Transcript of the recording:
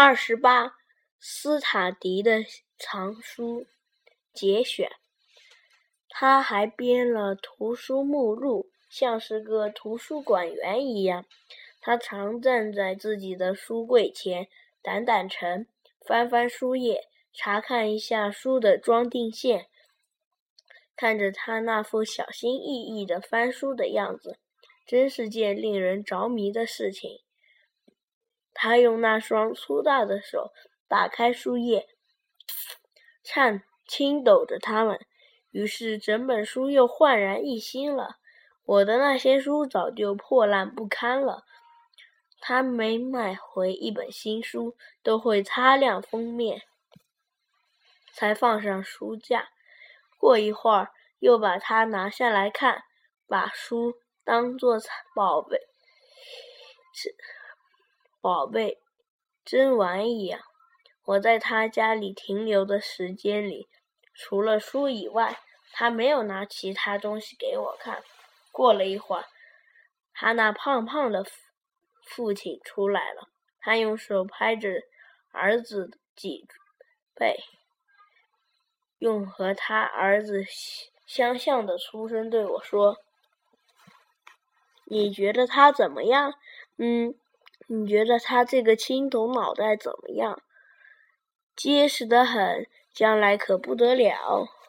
二十八，斯塔迪的藏书节选。他还编了图书目录，像是个图书馆员一样。他常站在自己的书柜前，掸掸尘，翻翻书页，查看一下书的装订线。看着他那副小心翼翼的翻书的样子，真是件令人着迷的事情。他用那双粗大的手打开书页，颤轻抖着它们。于是，整本书又焕然一新了。我的那些书早就破烂不堪了。他每买回一本新书，都会擦亮封面，才放上书架。过一会儿，又把它拿下来看，把书当作宝贝，是宝贝珍玩一样。我在他家里停留的时间里。除了书以外，他没有拿其他东西给我看。过了一会儿，他那胖胖的父亲出来了。他用手拍着儿子脊背，用和他儿子相像的粗声对我说：“你觉得他怎么样？嗯，你觉得他这个青铜脑袋怎么样？结实的很。”将来可不得了。